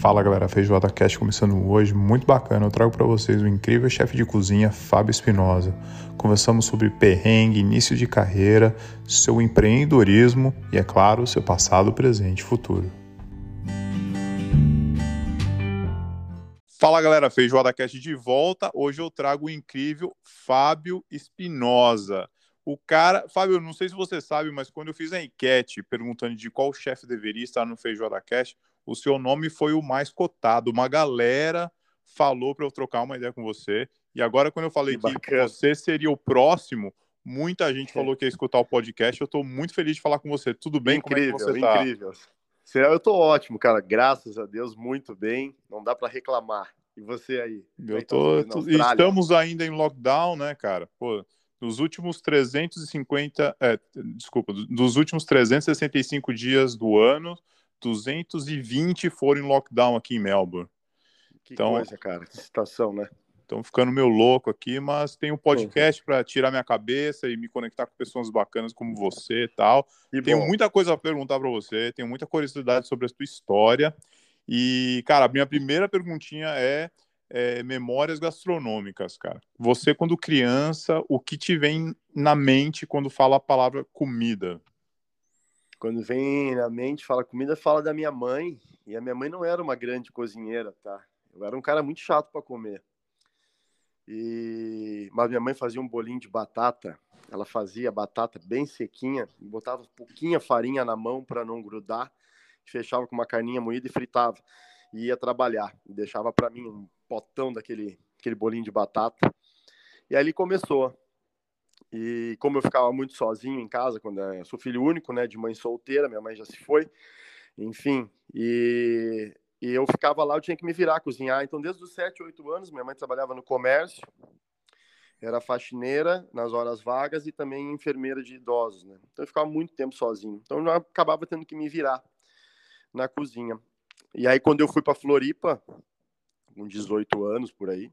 Fala galera, Feijoada Cast começando hoje, muito bacana. Eu trago para vocês o incrível chefe de cozinha Fábio Espinosa. Conversamos sobre perrengue, início de carreira, seu empreendedorismo e, é claro, seu passado, presente e futuro. Fala galera, Feijoada Cast de volta. Hoje eu trago o incrível Fábio Espinosa. O cara, Fábio, não sei se você sabe, mas quando eu fiz a enquete perguntando de qual chefe deveria estar no Feijoada Cast, o seu nome foi o mais cotado. Uma galera falou para eu trocar uma ideia com você. E agora, quando eu falei que, que você seria o próximo, muita gente falou que ia escutar o podcast. Eu estou muito feliz de falar com você. Tudo bem? Incrível, Como é que você tá? incrível. Eu estou ótimo, cara. Graças a Deus, muito bem. Não dá para reclamar. E você aí? Eu é tô, tá estamos ainda em lockdown, né, cara? Pô, nos últimos 350, é, desculpa, dos últimos 365 dias do ano, 220 foram em lockdown aqui em Melbourne. Que então, coisa, cara, que situação, né? Estão ficando meio louco aqui, mas tem um podcast para tirar minha cabeça e me conectar com pessoas bacanas como você e tal. E tenho bom. muita coisa para perguntar para você, tenho muita curiosidade sobre a sua história. E, cara, a minha primeira perguntinha é, é, memórias gastronômicas, cara. Você, quando criança, o que te vem na mente quando fala a palavra comida? Quando vem na mente, fala comida, fala da minha mãe. E a minha mãe não era uma grande cozinheira, tá? Eu era um cara muito chato para comer. E mas minha mãe fazia um bolinho de batata. Ela fazia batata bem sequinha, botava pouquinha farinha na mão para não grudar, fechava com uma carninha moída e fritava. E ia trabalhar. E deixava para mim um potão daquele aquele bolinho de batata. E ali começou. E como eu ficava muito sozinho em casa, quando eu sou filho único, né, de mãe solteira, minha mãe já se foi, enfim, e, e eu ficava lá, eu tinha que me virar, cozinhar. Então, desde os 7, 8 anos, minha mãe trabalhava no comércio, era faxineira nas horas vagas e também enfermeira de idosos, né? Então, eu ficava muito tempo sozinho. Então, eu acabava tendo que me virar na cozinha. E aí, quando eu fui para Floripa, com 18 anos por aí,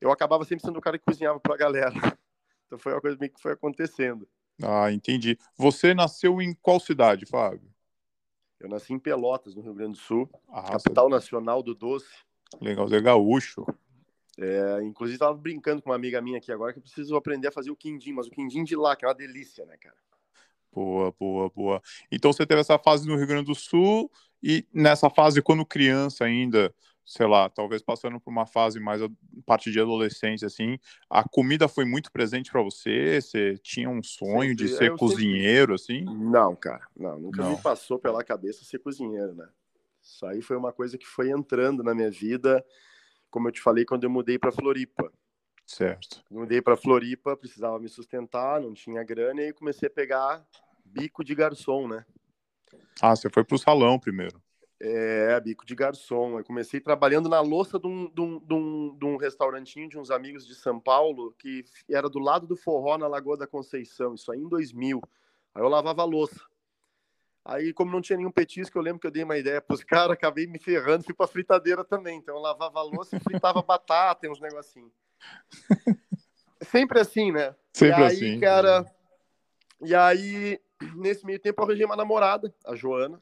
eu acabava sempre sendo o cara que cozinhava para a galera. Então foi uma coisa bem que foi acontecendo. Ah, entendi. Você nasceu em qual cidade, Fábio? Eu nasci em Pelotas, no Rio Grande do Sul, ah, capital você... nacional do doce. Legal, você é gaúcho. É, inclusive, estava brincando com uma amiga minha aqui agora que eu preciso aprender a fazer o quindim, mas o quindim de lá, que é uma delícia, né, cara? Boa, boa, boa. Então você teve essa fase no Rio Grande do Sul e nessa fase, quando criança ainda, sei lá, talvez passando por uma fase mais a parte de adolescência, assim, a comida foi muito presente para você? Você tinha um sonho sempre, de ser cozinheiro, sempre... assim? Não, cara, não, nunca não. me passou pela cabeça ser cozinheiro, né? Isso aí foi uma coisa que foi entrando na minha vida, como eu te falei, quando eu mudei para Floripa. Certo. Mudei para Floripa, precisava me sustentar, não tinha grana, e comecei a pegar bico de garçom, né? Ah, você foi pro salão primeiro. É, bico de garçom. Eu comecei trabalhando na louça de um, de, um, de, um, de um restaurantinho de uns amigos de São Paulo, que era do lado do forró na Lagoa da Conceição, isso aí em 2000. Aí eu lavava a louça. Aí, como não tinha nenhum petisco, eu lembro que eu dei uma ideia para os caras, acabei me ferrando, fui para fritadeira também. Então eu lavava a louça e fritava batata e uns negocinhos. Sempre assim, né? Sempre e aí, assim. cara. E aí, nesse meio tempo, eu arranjei uma namorada, a Joana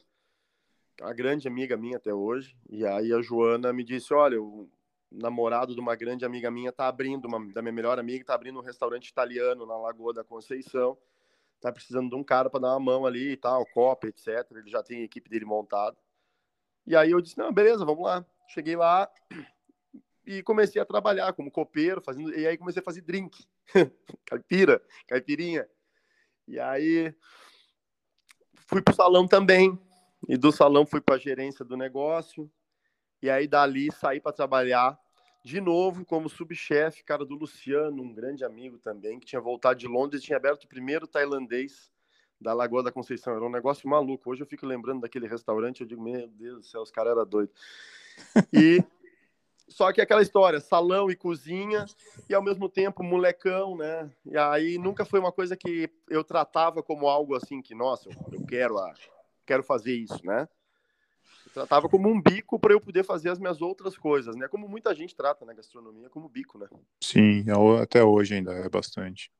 a grande amiga minha até hoje. E aí a Joana me disse: Olha, o namorado de uma grande amiga minha tá abrindo, uma, da minha melhor amiga, tá abrindo um restaurante italiano na Lagoa da Conceição. Tá precisando de um cara para dar uma mão ali e tal, copa, etc. Ele já tem a equipe dele montada. E aí eu disse: Não, beleza, vamos lá. Cheguei lá e comecei a trabalhar como copeiro, fazendo. E aí comecei a fazer drink, caipira, caipirinha. E aí fui pro salão também, e do salão fui para a gerência do negócio. E aí dali saí para trabalhar de novo como subchefe, cara do Luciano, um grande amigo também, que tinha voltado de Londres tinha aberto o primeiro tailandês da Lagoa da Conceição. Era um negócio maluco. Hoje eu fico lembrando daquele restaurante, eu digo, meu Deus do céu, os caras eram doidos. E só que aquela história, salão e cozinha, e ao mesmo tempo molecão, né? E aí nunca foi uma coisa que eu tratava como algo assim que, nossa, eu quero a quero fazer isso, né? Eu tratava como um bico para eu poder fazer as minhas outras coisas, né? Como muita gente trata na né, gastronomia como bico, né? Sim, até hoje ainda é bastante.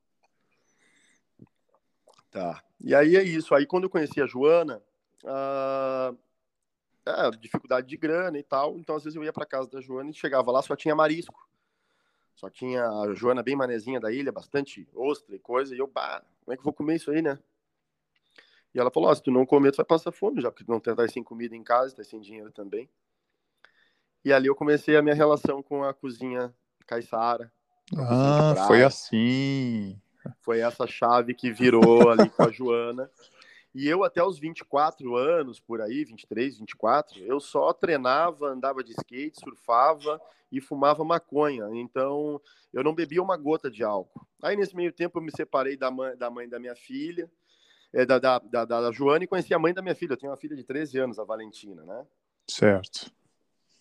Tá. E aí é isso. Aí quando eu conheci a Joana, uh, é, dificuldade de grana e tal. Então, às vezes eu ia para casa da Joana e chegava lá, só tinha marisco. Só tinha a Joana bem manezinha da ilha, bastante ostra e coisa. E eu, bah, como é que eu vou comer isso aí, né? E ela falou: oh, se tu não comer, tu vai passar fome, já porque tu não tá sem comida em casa, tá sem dinheiro também. E ali eu comecei a minha relação com a cozinha caiçara. Ah, foi assim. Foi essa chave que virou ali com a Joana. E eu, até os 24 anos, por aí, 23, 24, eu só treinava, andava de skate, surfava e fumava maconha. Então, eu não bebia uma gota de álcool. Aí, nesse meio tempo, eu me separei da mãe da, mãe da minha filha é, da, da, da, da Joana e conheci a mãe da minha filha. Eu tenho uma filha de 13 anos, a Valentina, né? Certo.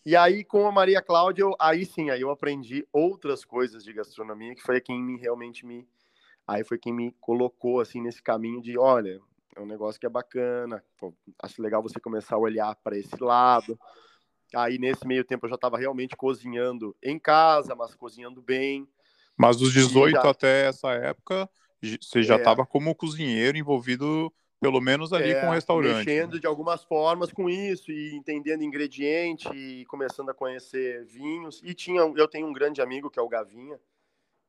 E aí, com a Maria Cláudia, eu, aí sim, aí eu aprendi outras coisas de gastronomia, que foi quem me realmente me. Aí foi quem me colocou assim nesse caminho de, olha, é um negócio que é bacana, pô, acho legal você começar a olhar para esse lado. Aí nesse meio tempo eu já estava realmente cozinhando em casa, mas cozinhando bem. Mas dos 18 já... até essa época, você já estava é. como cozinheiro envolvido, pelo menos ali é, com o restaurante. Mexendo né? de algumas formas com isso e entendendo ingrediente e começando a conhecer vinhos. E tinha, eu tenho um grande amigo que é o Gavinha,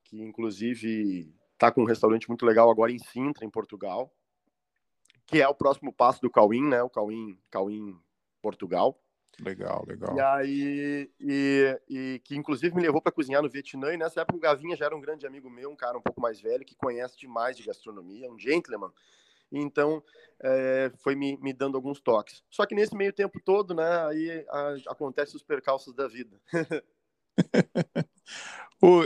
que inclusive está com um restaurante muito legal agora em Sintra, em Portugal, que é o próximo passo do Cauim, né? O Cauim, Cauim Portugal. Legal, legal. E aí, e, e que inclusive me levou para cozinhar no Vietnã. E nessa época o Gavinha já era um grande amigo meu, um cara um pouco mais velho, que conhece demais de gastronomia, um gentleman. Então, é, foi me, me dando alguns toques. Só que nesse meio tempo todo, né, aí a, acontece os percalços da vida.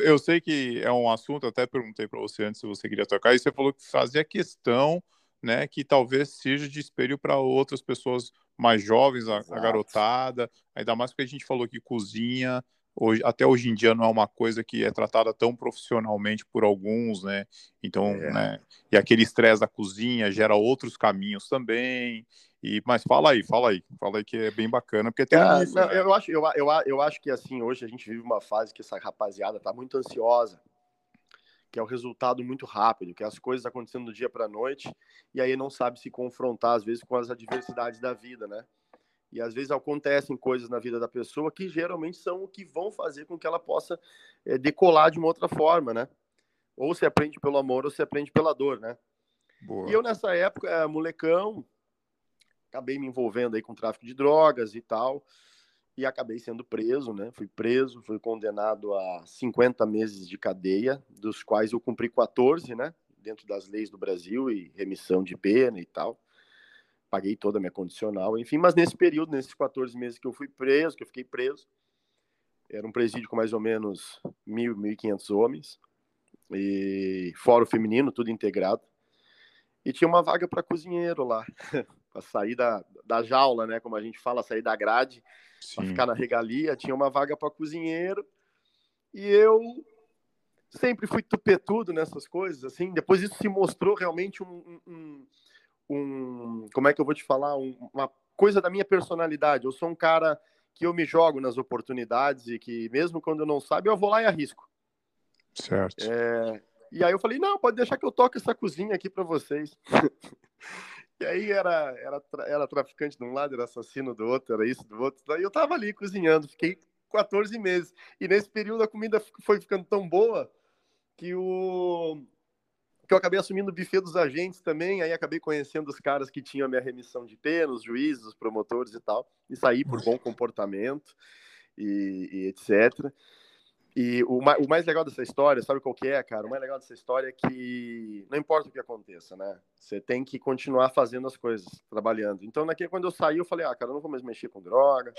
eu sei que é um assunto, até perguntei para você antes se você queria tocar, e você falou que fazia questão né, que talvez seja de espelho para outras pessoas mais jovens, a, a, garotada, ainda mais porque a gente falou que cozinha, hoje, até hoje em dia não é uma coisa que é tratada tão profissionalmente por alguns, né? Então, é. né? E aquele estresse da cozinha gera outros caminhos também. E, mas fala aí, fala aí, fala aí que é bem bacana, porque tem isso, não, né? eu, acho, eu, eu, eu acho que assim, hoje a gente vive uma fase que essa rapaziada tá muito ansiosa que é o resultado muito rápido, que é as coisas acontecendo do dia para a noite, e aí não sabe se confrontar, às vezes, com as adversidades da vida, né? E às vezes acontecem coisas na vida da pessoa que geralmente são o que vão fazer com que ela possa é, decolar de uma outra forma, né? Ou se aprende pelo amor ou se aprende pela dor, né? Boa. E eu, nessa época, é, molecão, acabei me envolvendo aí com tráfico de drogas e tal e acabei sendo preso, né? Fui preso, fui condenado a 50 meses de cadeia, dos quais eu cumpri 14, né? Dentro das leis do Brasil e remissão de pena e tal. Paguei toda a minha condicional, enfim, mas nesse período, nesses 14 meses que eu fui preso, que eu fiquei preso, era um presídio com mais ou menos 1.000, 1.500 homens, e fora o feminino, tudo integrado. E tinha uma vaga para cozinheiro lá, para sair da, da jaula, né? Como a gente fala, sair da grade para ficar na regalia, tinha uma vaga para cozinheiro. E eu sempre fui tupetudo nessas coisas, assim. Depois isso se mostrou realmente um, um, um como é que eu vou te falar, um, uma coisa da minha personalidade. Eu sou um cara que eu me jogo nas oportunidades e que mesmo quando eu não sabe, eu vou lá e arrisco. Certo. É, e aí eu falei, não, pode deixar que eu toque essa cozinha aqui para vocês. E aí era, era, era traficante de um lado, era assassino do outro, era isso do outro. Daí eu tava ali cozinhando, fiquei 14 meses. E nesse período a comida foi ficando tão boa que o que eu acabei assumindo o buffet dos agentes também, aí acabei conhecendo os caras que tinham a minha remissão de pena, os juízes, os promotores e tal, e saí por bom comportamento e, e etc. E o, o, mais legal dessa história, sabe qual que é, cara? O mais legal dessa história é que não importa o que aconteça, né? Você tem que continuar fazendo as coisas, trabalhando. Então, naquele, quando eu saí, eu falei, ah, cara, eu não vou mais mexer com droga,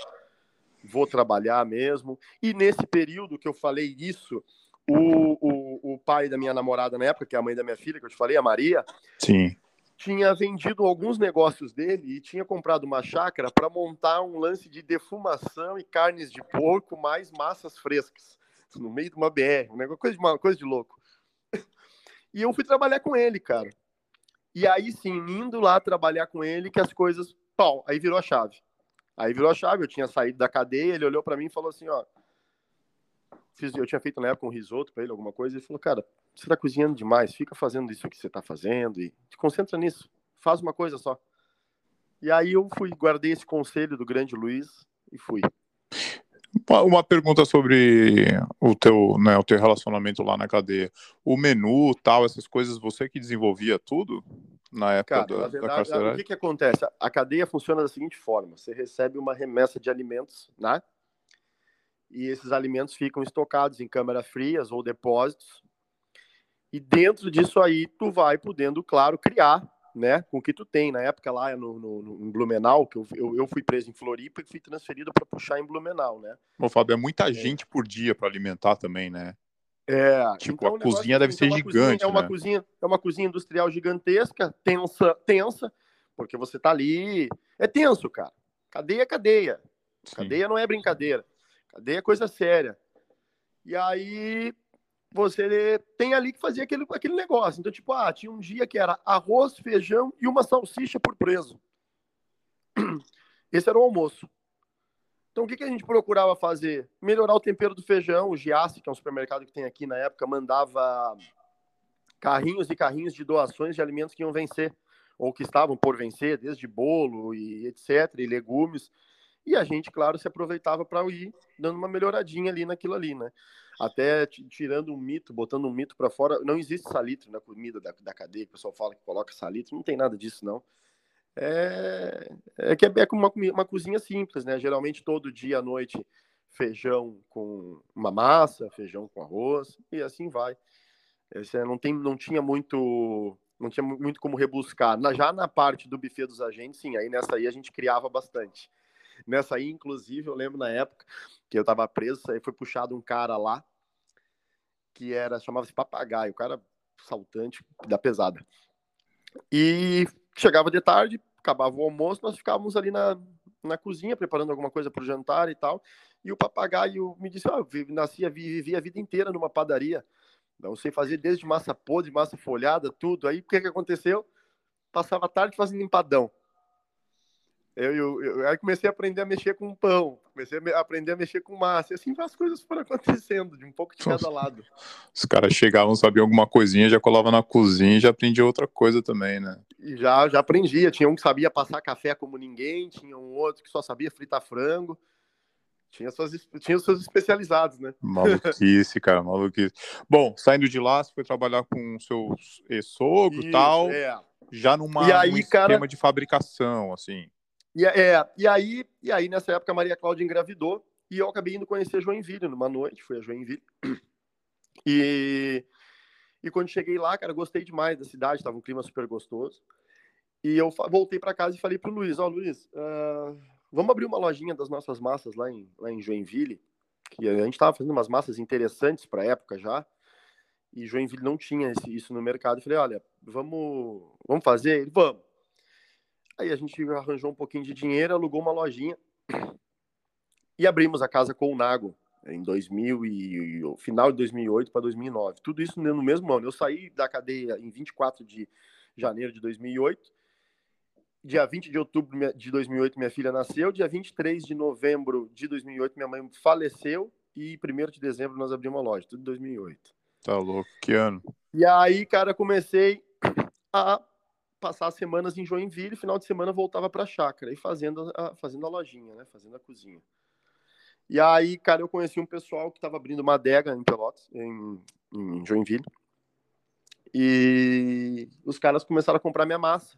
vou trabalhar mesmo. E nesse período que eu falei isso, o, o, o pai da minha namorada na época, que é a mãe da minha filha, que eu te falei, a Maria, Sim. tinha vendido alguns negócios dele e tinha comprado uma chácara para montar um lance de defumação e carnes de porco mais massas frescas no meio de uma BR, negócio, coisa de, uma coisa de louco. E eu fui trabalhar com ele, cara. E aí sim, indo lá trabalhar com ele, que as coisas, pau, aí virou a chave. Aí virou a chave, eu tinha saído da cadeia, ele olhou para mim e falou assim, ó, fiz, eu tinha feito na época um risoto para ele, alguma coisa, e ele falou, cara, você tá cozinhando demais, fica fazendo isso que você tá fazendo e te concentra nisso, faz uma coisa só. E aí eu fui, guardei esse conselho do grande Luiz e fui. Uma pergunta sobre o teu, né, o teu relacionamento lá na cadeia. O menu, tal, essas coisas, você que desenvolvia tudo na época Cara, da, verdade, da O que, que acontece? A cadeia funciona da seguinte forma: você recebe uma remessa de alimentos, né? E esses alimentos ficam estocados em câmaras frias ou depósitos. E dentro disso aí, tu vai podendo, claro, criar né, com o que tu tem. Na época lá no, no, no em Blumenau, que eu, eu, eu, fui preso em Floripa e fui transferido para puxar em Blumenau, né? Bom, Fábio, é muita é. gente por dia para alimentar também, né? É, tipo, então, a cozinha deve ser gigante, cozinha, é uma né? cozinha, é uma cozinha industrial gigantesca, tensa, tensa, porque você tá ali, é tenso, cara. Cadeia é cadeia. Sim. Cadeia não é brincadeira. Cadeia é coisa séria. E aí você tem ali que fazer aquele, aquele negócio. Então, tipo, ah, tinha um dia que era arroz, feijão e uma salsicha por preso. Esse era o almoço. Então, o que, que a gente procurava fazer? Melhorar o tempero do feijão. O Giasse, que é um supermercado que tem aqui na época, mandava carrinhos e carrinhos de doações de alimentos que iam vencer, ou que estavam por vencer, desde bolo e etc., e legumes. E a gente, claro, se aproveitava para ir dando uma melhoradinha ali naquilo ali, né? Até tirando um mito, botando um mito para fora. Não existe salitre na comida da, da cadeia, que o pessoal fala que coloca salitre, não tem nada disso, não. É, é que é, é uma, uma cozinha simples, né? Geralmente todo dia à noite feijão com uma massa, feijão com arroz e assim vai. Esse não tem, não tinha muito, não tinha muito como rebuscar. Na, já na parte do buffet dos agentes, sim, aí nessa aí a gente criava bastante. Nessa aí, inclusive, eu lembro na época que eu tava preso, aí foi puxado um cara lá que era chamava-se papagaio, o cara saltante da pesada. E chegava de tarde, acabava o almoço, nós ficávamos ali na, na cozinha preparando alguma coisa para o jantar e tal. E o papagaio me disse: ah, eu nasci, vivi a vida inteira numa padaria. Não sei fazer desde massa podre, massa folhada, tudo. Aí o que, que aconteceu? Passava a tarde fazendo empadão. Eu, eu, eu, aí comecei a aprender a mexer com pão, comecei a aprender a mexer com massa, e assim as coisas foram acontecendo, de um pouco de cada lado. Os caras chegavam, sabiam alguma coisinha, já colava na cozinha e já aprendia outra coisa também, né? E já, já aprendia, tinha um que sabia passar café como ninguém, tinha um outro que só sabia fritar frango, tinha, suas, tinha os seus especializados, né? Maluquice, cara, maluquice. Bom, saindo de lá, você foi trabalhar com o seu sogro e tal, é. já numa, e aí, num cara... esquema de fabricação, assim. E, é, e, aí, e aí, nessa época, a Maria Cláudia engravidou e eu acabei indo conhecer Joinville numa noite, fui a Joinville. E, e quando cheguei lá, cara, gostei demais da cidade, tava um clima super gostoso. E eu voltei para casa e falei pro Luiz, ó, oh, Luiz, uh, vamos abrir uma lojinha das nossas massas lá em, lá em Joinville, que a gente tava fazendo umas massas interessantes para época já, e Joinville não tinha esse, isso no mercado. Eu falei, olha, vamos, vamos fazer? Ele, vamos. Aí a gente arranjou um pouquinho de dinheiro, alugou uma lojinha e abrimos a casa com o Nago em 2000 e final de 2008 para 2009. Tudo isso no mesmo ano. Eu saí da cadeia em 24 de janeiro de 2008. Dia 20 de outubro de 2008 minha filha nasceu, dia 23 de novembro de 2008 minha mãe faleceu e 1 de dezembro nós abrimos a loja, tudo em 2008. Tá louco, que ano? E aí, cara, comecei a passar semanas em Joinville, final de semana voltava para a chácara e fazendo a, fazendo a lojinha, né? Fazendo a cozinha. E aí, cara, eu conheci um pessoal que estava abrindo uma adega em Pelotas, em, em Joinville. E os caras começaram a comprar minha massa.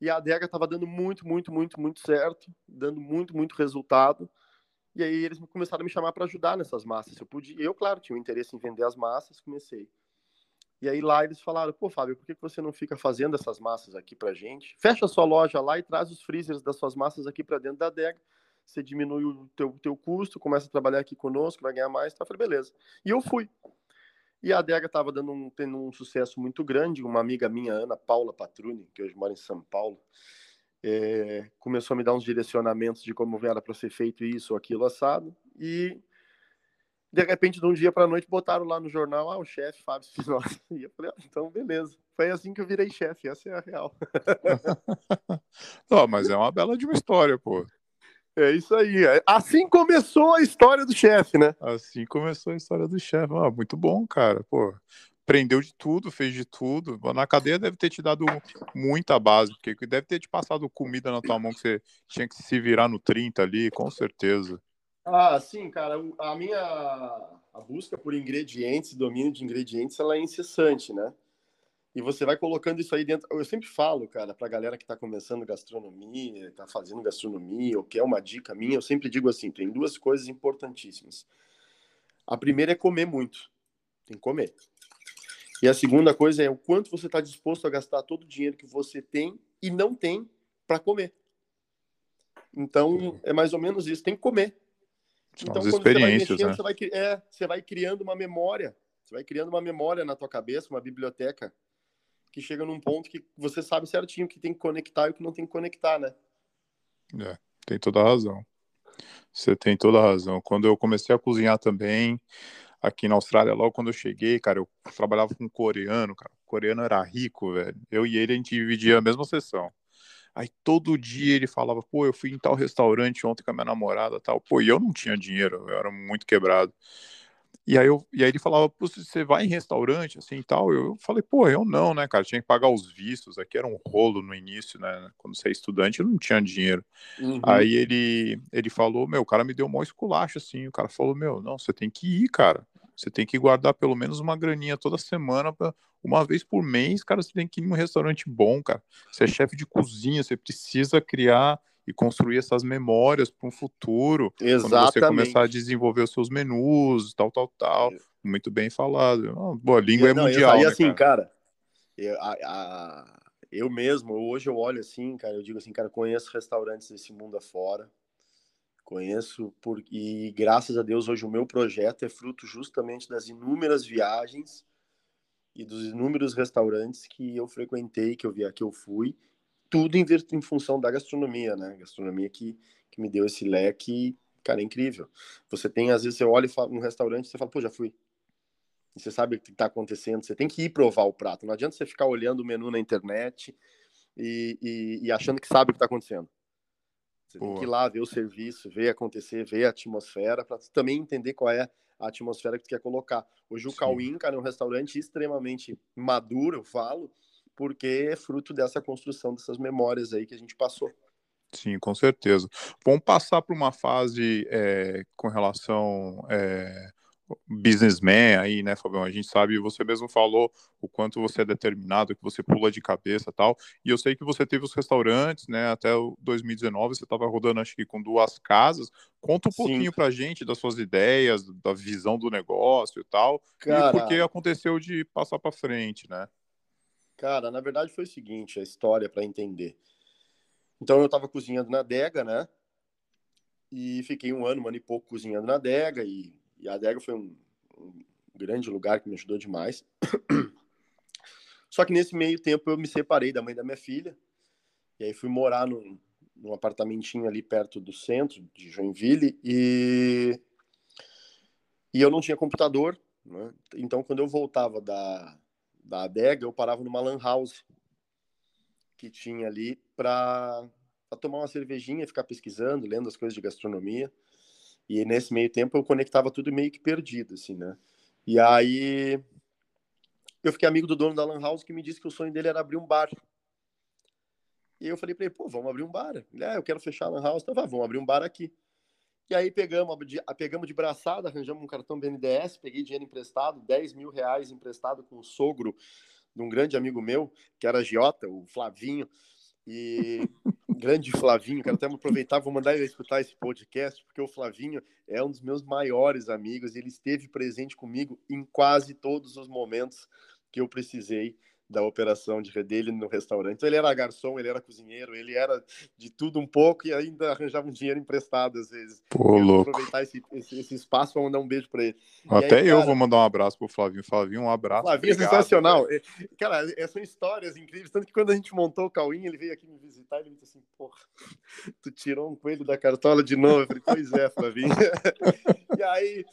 E a adega estava dando muito, muito, muito, muito certo, dando muito, muito resultado. E aí eles começaram a me chamar para ajudar nessas massas. Eu podia, eu claro, tinha um interesse em vender as massas, comecei. E aí lá eles falaram, pô, Fábio, por que você não fica fazendo essas massas aqui pra gente? Fecha a sua loja lá e traz os freezers das suas massas aqui para dentro da adega. Você diminui o teu, teu custo, começa a trabalhar aqui conosco, vai ganhar mais. Tá? Eu falei, beleza. E eu fui. E a adega estava dando um, tendo um sucesso muito grande. Uma amiga minha, Ana Paula Patruni, que hoje mora em São Paulo, é, começou a me dar uns direcionamentos de como era para ser feito isso ou aquilo assado. E de repente, de um dia para noite, botaram lá no jornal, ah, o chefe Fábio Espinosa. E eu falei, ah, então beleza. Foi assim que eu virei chefe, essa é a real. Não, mas é uma bela de uma história, pô. É isso aí. É, assim começou a história do chefe, né? Assim começou a história do chefe. Ah, muito bom, cara, pô. aprendeu de tudo, fez de tudo. Na cadeia deve ter te dado muita base, porque deve ter te passado comida na tua mão que você tinha que se virar no 30 ali, com certeza. Ah, sim, cara. A minha a busca por ingredientes, domínio de ingredientes, ela é incessante, né? E você vai colocando isso aí dentro. Eu sempre falo, cara, pra galera que tá começando gastronomia, tá fazendo gastronomia, ou quer uma dica minha, eu sempre digo assim: tem duas coisas importantíssimas. A primeira é comer muito. Tem que comer. E a segunda coisa é o quanto você está disposto a gastar todo o dinheiro que você tem e não tem para comer. Então, é mais ou menos isso. Tem que comer. São então, as experiências, você vai, mexendo, né? você, vai, é, você vai criando uma memória. Você vai criando uma memória na tua cabeça, uma biblioteca, que chega num ponto que você sabe certinho o que tem que conectar e o que não tem que conectar, né? É, tem toda a razão. Você tem toda a razão. Quando eu comecei a cozinhar também, aqui na Austrália, logo quando eu cheguei, cara, eu trabalhava com um coreano, cara. O coreano era rico, velho. Eu e ele, a gente dividia a mesma sessão. Aí todo dia ele falava, pô, eu fui em tal restaurante ontem com a minha namorada tal. Pô, e eu não tinha dinheiro, eu era muito quebrado. E aí, eu, e aí ele falava, pô, você vai em restaurante, assim, e tal? Eu falei, pô, eu não, né, cara? Tinha que pagar os vistos, aqui era um rolo no início, né? Quando você é estudante, eu não tinha dinheiro. Uhum. Aí ele, ele falou, meu, o cara me deu um maior esculacho, assim, o cara falou, meu, não, você tem que ir, cara. Você tem que guardar pelo menos uma graninha toda semana, pra, uma vez por mês, cara, você tem que ir em um restaurante bom, cara. Você é chefe de cozinha, você precisa criar e construir essas memórias para um futuro. Exatamente. Quando você começar a desenvolver os seus menus, tal, tal, tal. Muito bem falado. Oh, boa, língua e, é não, mundial. E né, assim, cara, cara eu, a, a, eu mesmo, hoje eu olho assim, cara, eu digo assim, cara, conheço restaurantes desse mundo afora. Conheço por, e graças a Deus hoje o meu projeto é fruto justamente das inúmeras viagens e dos inúmeros restaurantes que eu frequentei, que eu vi, que eu fui tudo em, em função da gastronomia, né? Gastronomia que, que me deu esse leque, cara, é incrível. Você tem, às vezes, você olha um restaurante e você fala, pô, já fui. E você sabe o que está acontecendo, você tem que ir provar o prato. Não adianta você ficar olhando o menu na internet e, e, e achando que sabe o que está acontecendo. Você Pô. tem que ir lá ver o serviço, ver acontecer, ver a atmosfera, para também entender qual é a atmosfera que tu quer colocar. Hoje o Cauim, cara, é um restaurante extremamente maduro, eu falo, porque é fruto dessa construção dessas memórias aí que a gente passou. Sim, com certeza. Vamos passar para uma fase é, com relação é, businessman aí, né, Fabião? A gente sabe, você mesmo falou o quanto você é determinado, que você pula de cabeça tal. E eu sei que você teve os restaurantes, né, até o 2019, você estava rodando, acho que com duas casas. Conta um Sim. pouquinho pra gente das suas ideias, da visão do negócio e tal. Cara... E por que aconteceu de passar para frente, né? Cara, na verdade foi o seguinte, a história para entender. Então eu estava cozinhando na adega, né? E fiquei um ano, um ano e pouco cozinhando na adega e, e a adega foi um, um grande lugar que me ajudou demais. Só que nesse meio tempo eu me separei da mãe da minha filha e aí fui morar num, num apartamentinho ali perto do centro de Joinville e e eu não tinha computador, né? Então quando eu voltava da da adega, eu parava numa lan house que tinha ali para tomar uma cervejinha, ficar pesquisando, lendo as coisas de gastronomia. E nesse meio tempo eu conectava tudo meio que perdido, assim, né? E aí eu fiquei amigo do dono da lan house que me disse que o sonho dele era abrir um bar. E eu falei para ele, pô, vamos abrir um bar. Ele, ah, eu quero fechar a lan house. Então, vamos abrir um bar aqui. E aí pegamos, pegamos de braçada, arranjamos um cartão BNDES, peguei dinheiro emprestado, 10 mil reais emprestado com o sogro de um grande amigo meu, que era Giota, o Flavinho. E grande Flavinho, quero até aproveitar, vou mandar ele escutar esse podcast, porque o Flavinho é um dos meus maiores amigos, ele esteve presente comigo em quase todos os momentos que eu precisei da operação de dele no restaurante. Então, ele era garçom, ele era cozinheiro, ele era de tudo um pouco e ainda arranjava um dinheiro emprestado às vezes. Pô, eu louco. aproveitar esse, esse, esse, espaço para mandar um beijo para ele. Até aí, eu cara, vou mandar um abraço pro Flavinho. Flavinho, um abraço. Flavinho é obrigado, é sensacional. Cara. cara, são histórias incríveis. Tanto que quando a gente montou o Cauim, ele veio aqui me visitar e ele disse assim: porra, tu tirou um coelho da cartola de novo. Eu falei: pois é, Flavinho. e aí,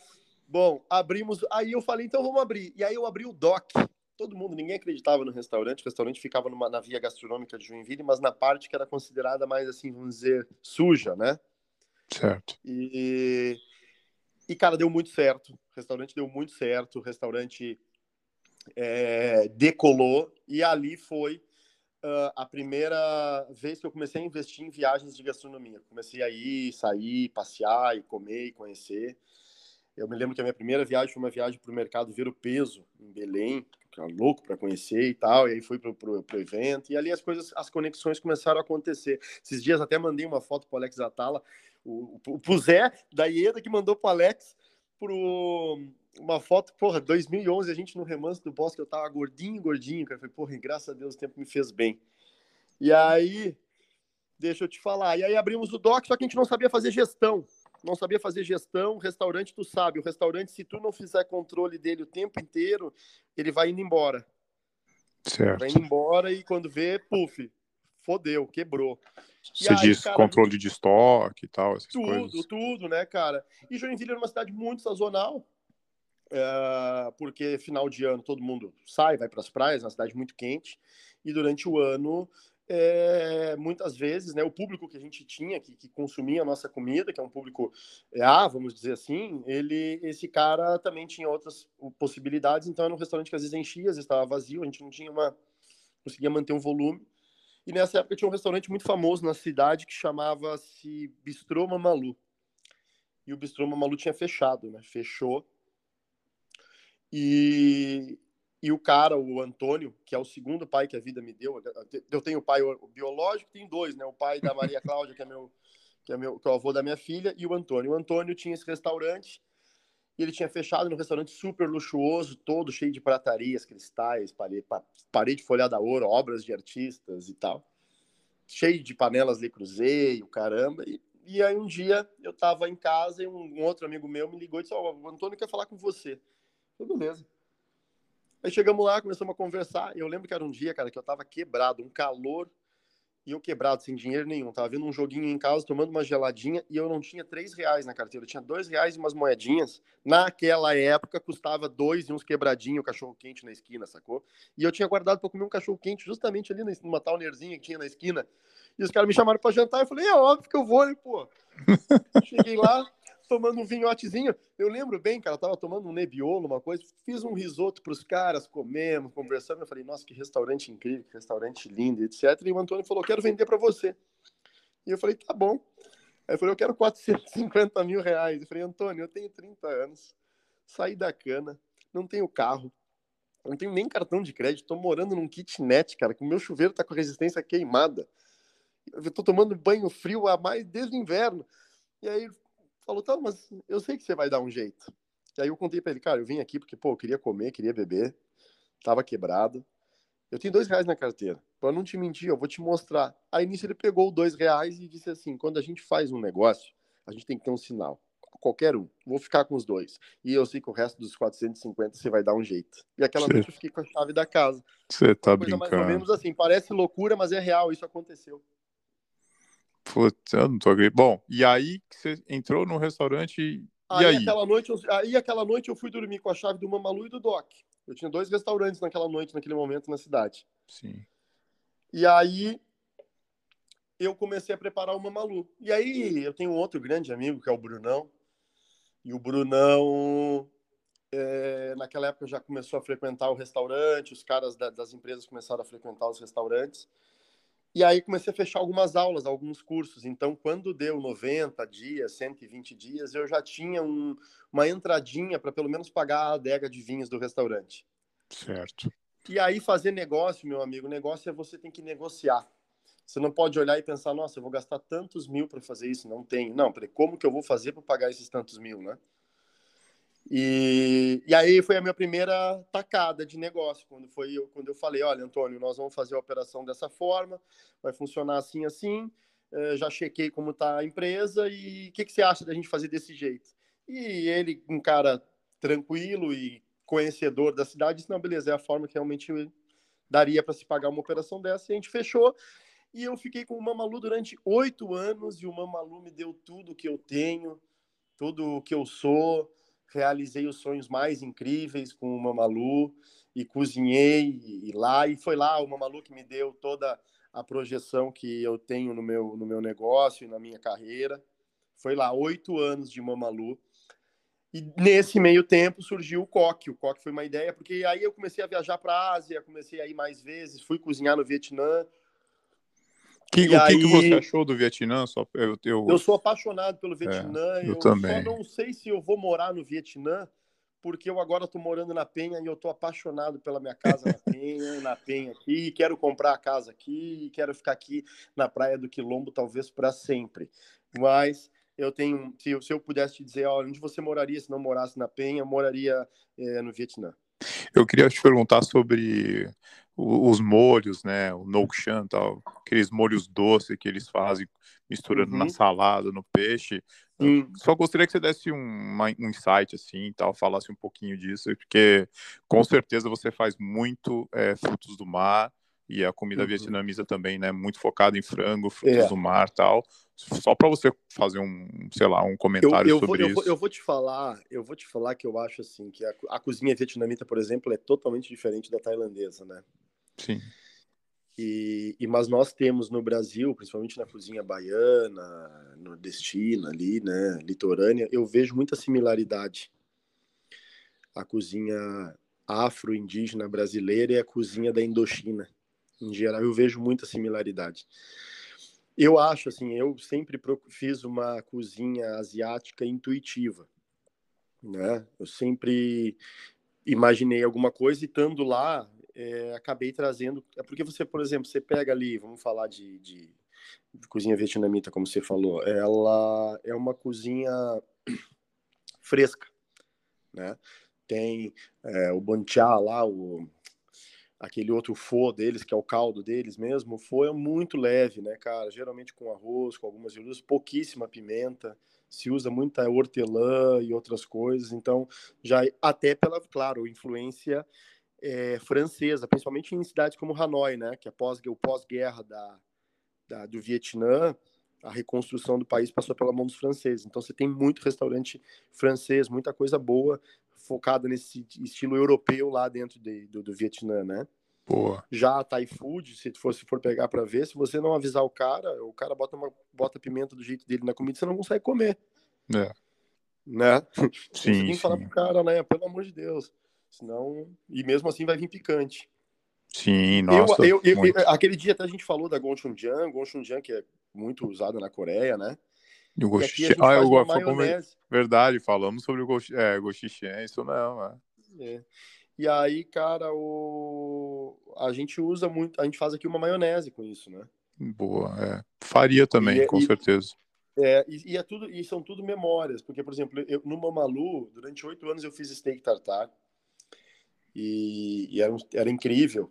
bom, abrimos. Aí eu falei: então vamos abrir. E aí eu abri o DOC todo mundo, ninguém acreditava no restaurante. O restaurante ficava numa, na via gastronômica de Joinville, mas na parte que era considerada mais, assim, vamos dizer, suja, né? Certo. E, e cara, deu muito certo. O restaurante deu muito certo. O restaurante é, decolou e ali foi uh, a primeira vez que eu comecei a investir em viagens de gastronomia. Comecei a ir, sair, passear e comer e conhecer. Eu me lembro que a minha primeira viagem foi uma viagem para o mercado Ver o Peso, em Belém, que era louco para conhecer e tal, e aí fui para o evento, e ali as coisas, as conexões começaram a acontecer. Esses dias até mandei uma foto para o Alex Atala, o, o, o Zé da Ieda que mandou para o Alex pro, uma foto, porra, 2011, a gente no remanso do bosque, eu tava gordinho, gordinho, cara, falei, porra, graças a Deus o tempo me fez bem. E aí, deixa eu te falar, e aí abrimos o DOC, só que a gente não sabia fazer gestão, não sabia fazer gestão, restaurante, tu sabe, o restaurante, se tu não fizer controle dele o tempo inteiro, ele vai indo embora. Certo. Vai indo embora e quando vê, puf, fodeu, quebrou. Você aí, diz cara, controle de estoque e tal, essas tudo, coisas. Tudo, tudo, né, cara? E Joinville é uma cidade muito sazonal, é, porque final de ano todo mundo sai, vai para as praias, é uma cidade muito quente, e durante o ano é, muitas vezes, né, o público que a gente tinha, que, que, consumia a nossa comida, que é um público A, vamos dizer assim, ele, esse cara também tinha outras possibilidades, então era um restaurante que às vezes enchia, às vezes estava vazio, a gente não tinha uma, conseguia manter um volume, e nessa época tinha um restaurante muito famoso na cidade que chamava-se Bistrô Mamalu, e o Bistrô Mamalu tinha fechado, né, fechou, e, e o cara, o Antônio, que é o segundo pai que a vida me deu, eu tenho o pai biológico, tem dois, né? O pai da Maria Cláudia, que é meu, que é meu, que é o avô da minha filha, e o Antônio. O Antônio tinha esse restaurante e ele tinha fechado num restaurante super luxuoso, todo cheio de pratarias, cristais, parede, parede folhada a ouro, obras de artistas e tal, cheio de panelas Le Creuset, o caramba. E, e aí um dia eu estava em casa e um, um, outro amigo meu me ligou e disse: "Ó, oh, o Antônio quer falar com você". Eu, falei, beleza. Aí chegamos lá, começamos a conversar. E eu lembro que era um dia, cara, que eu tava quebrado, um calor, e eu quebrado, sem dinheiro nenhum. Tava vendo um joguinho em casa, tomando uma geladinha, e eu não tinha três reais na carteira. Eu tinha dois reais e umas moedinhas. Naquela época, custava dois e uns quebradinhos, o cachorro-quente na esquina, sacou? E eu tinha guardado para comer um cachorro-quente justamente ali numa townerzinha que tinha na esquina. E os caras me chamaram para jantar. Eu falei, é óbvio que eu vou, pô. Cheguei lá, tomando um vinhotezinho. Eu lembro bem, cara, eu tava tomando um nebiolo, uma coisa, fiz um risoto pros caras, comemos, conversamos. Eu falei, nossa, que restaurante incrível, que restaurante lindo, etc. E o Antônio falou, quero vender para você. E eu falei, tá bom. Aí eu falei, eu quero 450 mil reais. Eu falei, Antônio, eu tenho 30 anos, saí da cana, não tenho carro, não tenho nem cartão de crédito, tô morando num kitnet, cara, que o meu chuveiro tá com resistência queimada. Eu tô tomando banho frio há mais desde o inverno. E aí falou, tá, mas eu sei que você vai dar um jeito. E aí eu contei para ele, cara, eu vim aqui porque, pô, eu queria comer, queria beber, tava quebrado. Eu tenho dois reais na carteira. Para não te mentir, eu vou te mostrar. Aí nisso ele pegou dois reais e disse assim: quando a gente faz um negócio, a gente tem que ter um sinal. Qualquer um. Vou ficar com os dois. E eu sei que o resto dos 450 você vai dar um jeito. E aquela noite eu fiquei com a chave da casa. Você tá brincando. mais ou menos assim. Parece loucura, mas é real. Isso aconteceu. Putz, eu não tô acreditando. Bom, e aí você entrou no restaurante e aí, aí? Aquela noite, eu, aí aquela noite eu fui dormir com a chave do Mamalu e do Doc. Eu tinha dois restaurantes naquela noite, naquele momento na cidade. Sim. E aí eu comecei a preparar o Mamalu. E aí eu tenho um outro grande amigo que é o Brunão. E o Brunão, é, naquela época, já começou a frequentar o restaurante, os caras da, das empresas começaram a frequentar os restaurantes. E aí comecei a fechar algumas aulas, alguns cursos. Então, quando deu 90 dias, 120 dias, eu já tinha um, uma entradinha para pelo menos pagar a adega de vinhos do restaurante. Certo. E aí fazer negócio, meu amigo, negócio é você tem que negociar. Você não pode olhar e pensar, nossa, eu vou gastar tantos mil para fazer isso, não tem. Não, como que eu vou fazer para pagar esses tantos mil, né? E, e aí foi a minha primeira tacada de negócio, quando foi eu, quando eu falei, olha, Antônio, nós vamos fazer a operação dessa forma, vai funcionar assim, assim, uh, já chequei como está a empresa e o que, que você acha da gente fazer desse jeito? E ele, um cara tranquilo e conhecedor da cidade, disse, não, beleza, é a forma que realmente daria para se pagar uma operação dessa, e a gente fechou, e eu fiquei com o Mamalu durante oito anos, e o Mamalu me deu tudo que eu tenho, tudo o que eu sou, realizei os sonhos mais incríveis com o Mamalu e cozinhei e lá e foi lá o Mamalu que me deu toda a projeção que eu tenho no meu no meu negócio e na minha carreira. Foi lá oito anos de Mamalu. E nesse meio tempo surgiu o coque. O coque foi uma ideia, porque aí eu comecei a viajar para a Ásia, comecei a ir mais vezes, fui cozinhar no Vietnã. Que, o aí... que, você achou do Vietnã? Só, eu, eu... eu sou apaixonado pelo Vietnã. É, eu, eu também. só não sei se eu vou morar no Vietnã, porque eu agora estou morando na Penha e eu estou apaixonado pela minha casa na Penha, na Penha aqui, quero comprar a casa aqui, quero ficar aqui na Praia do Quilombo, talvez para sempre. Mas eu tenho, se eu, se eu pudesse te dizer onde você moraria se não morasse na Penha, eu moraria é, no Vietnã. Eu queria te perguntar sobre os molhos, né, o nokshan, tal, aqueles molhos doces que eles fazem misturando uhum. na salada, no peixe. Só gostaria que você desse um, um insight assim, tal, falasse um pouquinho disso, porque com certeza você faz muito é, frutos do mar e a comida uhum. vietnamita também, né? Muito focada em frango, frutos é. do mar tal. Só para você fazer um, sei lá, um comentário eu, eu sobre vou, isso. Eu vou, eu vou, te falar, eu vou te falar que eu acho assim que a, a, cozinha vietnamita, por exemplo, é totalmente diferente da tailandesa, né? Sim. E, e mas nós temos no Brasil, principalmente na cozinha baiana, nordestina ali, né, litorânea, eu vejo muita similaridade. A cozinha afro-indígena brasileira e a cozinha da Indochina em geral, eu vejo muita similaridade. Eu acho assim, eu sempre fiz uma cozinha asiática intuitiva, né? Eu sempre imaginei alguma coisa e estando lá, é, acabei trazendo. É porque você, por exemplo, você pega ali, vamos falar de, de, de cozinha vietnamita, como você falou, ela é uma cozinha fresca, né? Tem é, o bancha lá, o aquele outro fô deles, que é o caldo deles mesmo, fô é muito leve, né, cara? Geralmente com arroz, com algumas verduras, pouquíssima pimenta, se usa muita hortelã e outras coisas, então já até pela, claro, influência é, francesa, principalmente em cidades como Hanoi, né, que após o pós-guerra da, da, do Vietnã, a reconstrução do país passou pela mão dos franceses. Então você tem muito restaurante francês, muita coisa boa focada nesse estilo europeu lá dentro de, do, do Vietnã, né? Boa. Já a Thai Food, se for, se for pegar para ver, se você não avisar o cara, o cara bota, uma, bota pimenta do jeito dele na comida, você não consegue comer. É. Né? Sim, você tem que falar pro cara, né? Pelo amor de Deus. Senão. E mesmo assim vai vir picante. Sim, nossa. Eu, eu, eu, aquele dia até a gente falou da Gochujang, Gochujang que é muito usada na Coreia, né? E o Goshi... Ah, eu gosto. Verdade, falamos sobre o Goshi... é, isso não, é. é. E aí, cara, o... a gente usa muito, a gente faz aqui uma maionese com isso, né? Boa, é. Faria também, e, com e, certeza. É, e, e, é tudo, e são tudo memórias, porque, por exemplo, eu, no Mamalu, durante oito anos eu fiz steak tartar, e, e era, era incrível.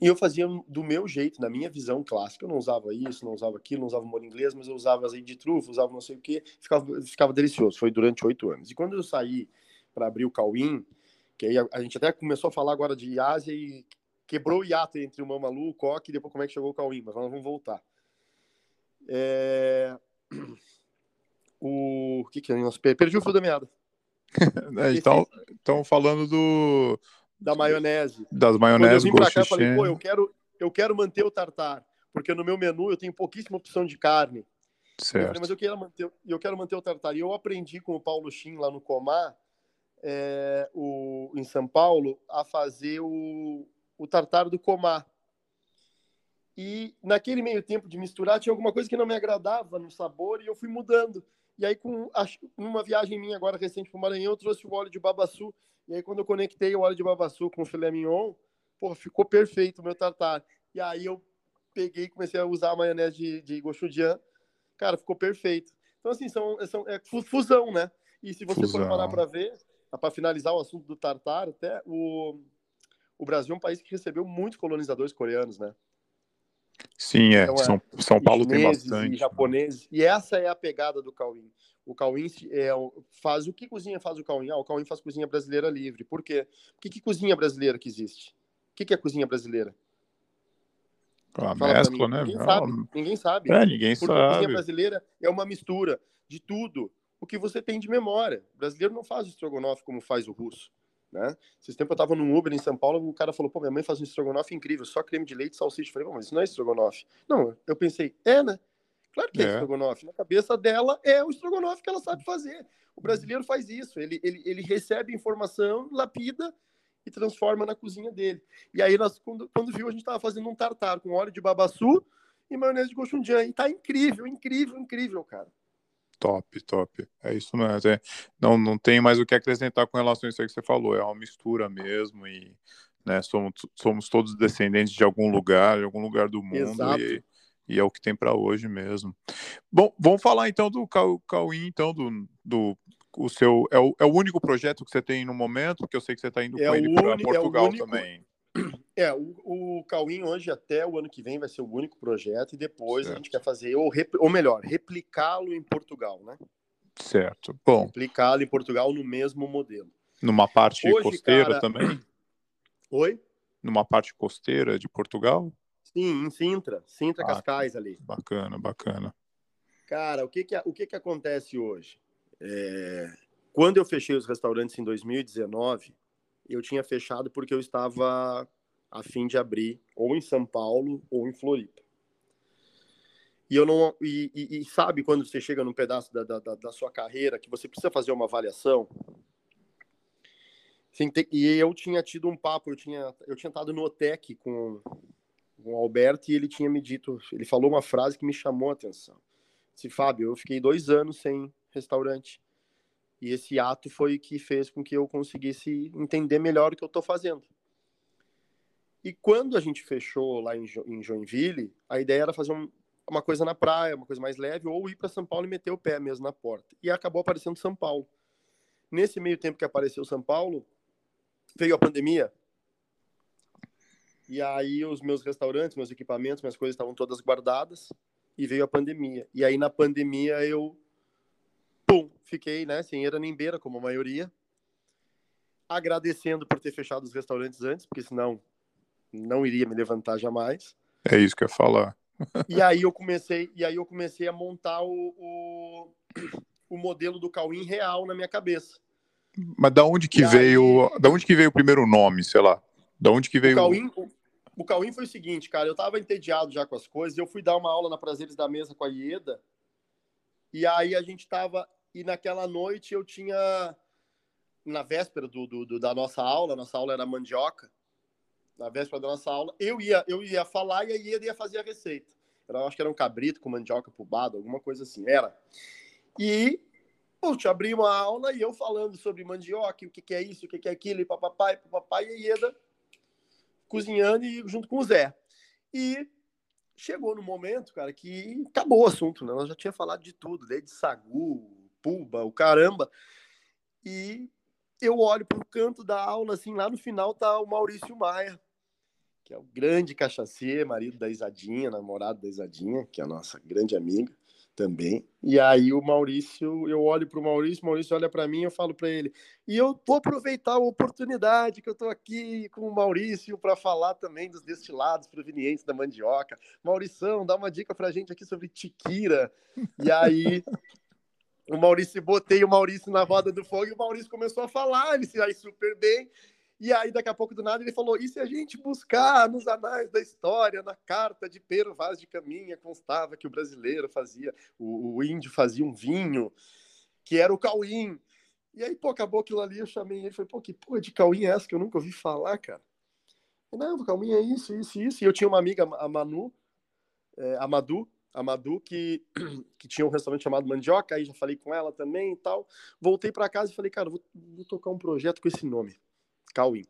E eu fazia do meu jeito, na minha visão clássica. Eu não usava isso, não usava aquilo, não usava molho inglês, mas eu usava azeite de trufa, usava não sei o que, ficava, ficava delicioso. Foi durante oito anos. E quando eu saí para abrir o Cauim, que aí a, a, gente até começou a falar agora de Ásia e quebrou o hiato entre o Mamalu, o Coque e depois como é que chegou o Cauim, mas nós vamos voltar. É... O... que que é? Perdi o fio da meada. então, então falando do da maionese. Das maioneses. Quando eu vim cá, eu falei, pô, eu quero, eu quero manter o tartar, porque no meu menu eu tenho pouquíssima opção de carne. Certo. Eu falei, mas eu quero manter, eu quero manter o tartar. E eu aprendi com o Paulo Chin lá no Comar, é, o, em São Paulo, a fazer o, o tartar do Comar. E naquele meio tempo de misturar, tinha alguma coisa que não me agradava no sabor e eu fui mudando. E aí, com uma viagem minha agora recente para o Maranhão, eu trouxe o óleo de babaçu e aí, quando eu conectei o óleo de babaçu com o filé mignon, pô, ficou perfeito o meu tartar. E aí, eu peguei e comecei a usar a maionese de, de gochujang. Cara, ficou perfeito. Então, assim, são, são, é fusão, né? E se você fusão. for parar para ver, para finalizar o assunto do tartar, até o, o Brasil é um país que recebeu muitos colonizadores coreanos, né? Sim, é. Então, é São, São Paulo tem bastante. E né? japoneses. E essa é a pegada do Cauim. O Cauim é, faz o que cozinha faz o Cauim? Ah, o Cauim faz cozinha brasileira livre. Por quê? Porque que cozinha brasileira que existe? O que, que é cozinha brasileira? A mescla, né? Ninguém sabe. Ninguém sabe. É, ninguém Porque sabe. a cozinha brasileira é uma mistura de tudo o que você tem de memória. O brasileiro não faz o estrogonofe como faz o russo. Né? Esses tempos eu tava num Uber em São Paulo, o cara falou, pô, minha mãe faz um estrogonofe incrível, só creme de leite e salsicha. Eu falei, mas isso não é estrogonofe. Não, eu pensei, é, né? Claro que é, é estrogonofe. Na cabeça dela é o estrogonofe que ela sabe fazer. O brasileiro faz isso. Ele, ele, ele recebe informação, lapida e transforma na cozinha dele. E aí, nós, quando, quando viu, a gente estava fazendo um tartar com óleo de babaçu e maionese de gochujang. E tá incrível, incrível, incrível, cara. Top, top. É isso mesmo. É, não, não tem mais o que acrescentar com relação a isso aí que você falou. É uma mistura mesmo e né, somos, somos todos descendentes de algum lugar, de algum lugar do mundo. E, e, é o que tem para hoje mesmo. Bom, vamos falar então do Cauim, então, do, do o seu. É o, é o único projeto que você tem no momento, porque eu sei que você está indo é com ele para Portugal é único, também. É, o, o Cauim hoje, até o ano que vem, vai ser o único projeto, e depois certo. a gente quer fazer, ou, ou melhor, replicá-lo em Portugal, né? Certo. Bom. Replicá-lo em Portugal no mesmo modelo. Numa parte hoje, costeira cara... também? Oi? Numa parte costeira de Portugal? Sim, em Sintra. Sintra ah, Cascais ali. Bacana, bacana. Cara, o que que, o que, que acontece hoje? É... Quando eu fechei os restaurantes em 2019, eu tinha fechado porque eu estava a fim de abrir ou em São Paulo ou em Floripa. E eu não e, e, e sabe quando você chega num pedaço da, da, da, sua carreira que você precisa fazer uma avaliação. E eu tinha tido um papo, eu tinha eu tinha estado no OTEC com, com o Alberto e ele tinha me dito, ele falou uma frase que me chamou a atenção. Disse, Fábio, eu fiquei dois anos sem restaurante. E esse ato foi que fez com que eu conseguisse entender melhor o que eu estou fazendo. E quando a gente fechou lá em, jo em Joinville, a ideia era fazer um, uma coisa na praia, uma coisa mais leve, ou ir para São Paulo e meter o pé mesmo na porta. E acabou aparecendo São Paulo. Nesse meio tempo que apareceu São Paulo, veio a pandemia. E aí os meus restaurantes, meus equipamentos, minhas coisas estavam todas guardadas e veio a pandemia. E aí na pandemia eu pum, fiquei, né, sem era nem beira, como a maioria. Agradecendo por ter fechado os restaurantes antes, porque senão não iria me levantar jamais. É isso que eu ia falar. e aí eu comecei, e aí eu comecei a montar o, o, o modelo do Cauim real na minha cabeça. Mas da onde que e veio, aí... da onde que veio o primeiro nome, sei lá? Da onde que veio o Cauim, o, o Cauim foi o seguinte, cara, eu tava entediado já com as coisas, eu fui dar uma aula na Prazeres da Mesa com a Ieda, e aí a gente tava e naquela noite eu tinha, na véspera do, do, do, da nossa aula, nossa aula era mandioca, na véspera da nossa aula, eu ia, eu ia falar e a Ieda ia fazer a receita. Eu acho que era um cabrito com mandioca pubado, alguma coisa assim, era. E, te abri uma aula e eu falando sobre mandioca, o que, que é isso, o que, que é aquilo, e papai, papai, e a Ieda cozinhando e junto com o Zé. E chegou no momento, cara, que acabou o assunto, né? Ela já tinha falado de tudo, desde sagu, Puba, o caramba. E eu olho para o canto da aula, assim, lá no final tá o Maurício Maia, que é o grande cachaceiro, marido da Isadinha, namorado da Isadinha, que é a nossa grande amiga também. E aí o Maurício, eu olho para o Maurício, o Maurício olha para mim, eu falo para ele, e eu vou aproveitar a oportunidade que eu estou aqui com o Maurício para falar também dos destilados provenientes da mandioca. Maurição, dá uma dica para a gente aqui sobre tiquira. E aí o Maurício, botei o Maurício na roda do fogo e o Maurício começou a falar, ele se aí super bem. E aí, daqui a pouco, do nada, ele falou: e se a gente buscar nos anais da história, na carta de Pero Vaz de Caminha, constava que o brasileiro fazia, o, o índio fazia um vinho, que era o cauim. E aí, pô, acabou aquilo ali, eu chamei ele, falei, pô, que porra de cauim é essa que eu nunca ouvi falar, cara? Não, o cauim é isso, isso, isso. E eu tinha uma amiga, a Manu, é, a Madu, a Madu, que, que tinha um restaurante chamado Mandioca, aí já falei com ela também e tal. Voltei para casa e falei, cara, vou, vou, tocar um projeto com esse nome, Cauim.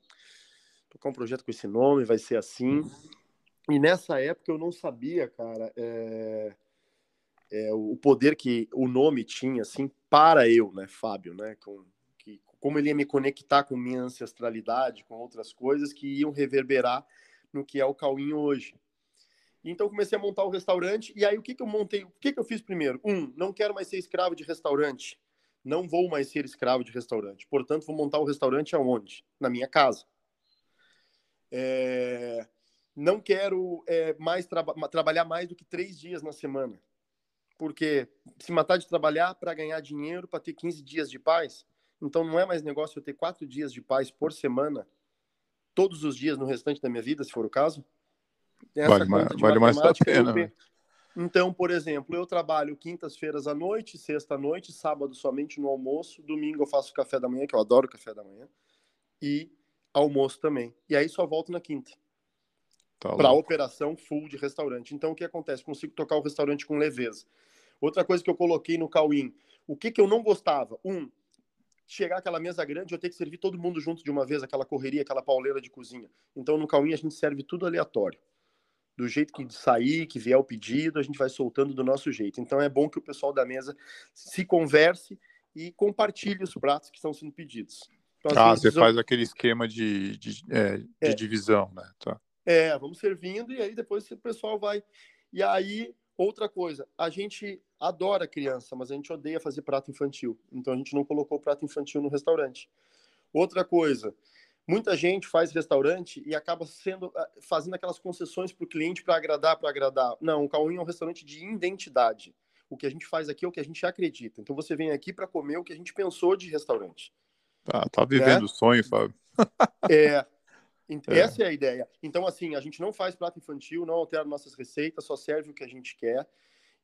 Tocar um projeto com esse nome, vai ser assim. E nessa época eu não sabia, cara, é, é, o poder que o nome tinha, assim, para eu, né, Fábio, né, com, que, como ele ia me conectar com minha ancestralidade, com outras coisas que iam reverberar no que é o Cauim hoje. Então comecei a montar o restaurante e aí o que, que eu montei? O que, que eu fiz primeiro? Um, não quero mais ser escravo de restaurante. Não vou mais ser escravo de restaurante. Portanto, vou montar o restaurante aonde? Na minha casa. É... Não quero é, mais tra trabalhar mais do que três dias na semana. Porque se matar de trabalhar para ganhar dinheiro, para ter 15 dias de paz, então não é mais negócio eu ter quatro dias de paz por semana, todos os dias no restante da minha vida, se for o caso? Essa vale, mais, vale mais a pena. Eu, Então, por exemplo, eu trabalho quintas-feiras à noite, sexta à noite, sábado somente no almoço, domingo eu faço café da manhã, que eu adoro café da manhã, e almoço também. E aí só volto na quinta. Tá para operação full de restaurante. Então, o que acontece? Consigo tocar o restaurante com leveza. Outra coisa que eu coloquei no Cauim, o que, que eu não gostava? Um, chegar aquela mesa grande, eu ter que servir todo mundo junto de uma vez, aquela correria, aquela pauleira de cozinha. Então, no Cauim, a gente serve tudo aleatório do jeito que sair, que vier o pedido, a gente vai soltando do nosso jeito. Então é bom que o pessoal da mesa se converse e compartilhe os pratos que estão sendo pedidos. Então, ah, você faz aquele esquema de, de, é, de é. divisão, né? Tá. É, vamos servindo e aí depois o pessoal vai. E aí, outra coisa, a gente adora criança, mas a gente odeia fazer prato infantil. Então a gente não colocou prato infantil no restaurante. Outra coisa, Muita gente faz restaurante e acaba sendo ah, fazendo aquelas concessões para o cliente para agradar, para agradar. Não, o Cauim é um restaurante de identidade. O que a gente faz aqui é o que a gente acredita. Então você vem aqui para comer o que a gente pensou de restaurante. Tá, tá vivendo o sonho, Fábio. é, é. Essa é a ideia. Então, assim, a gente não faz prato infantil, não altera nossas receitas, só serve o que a gente quer.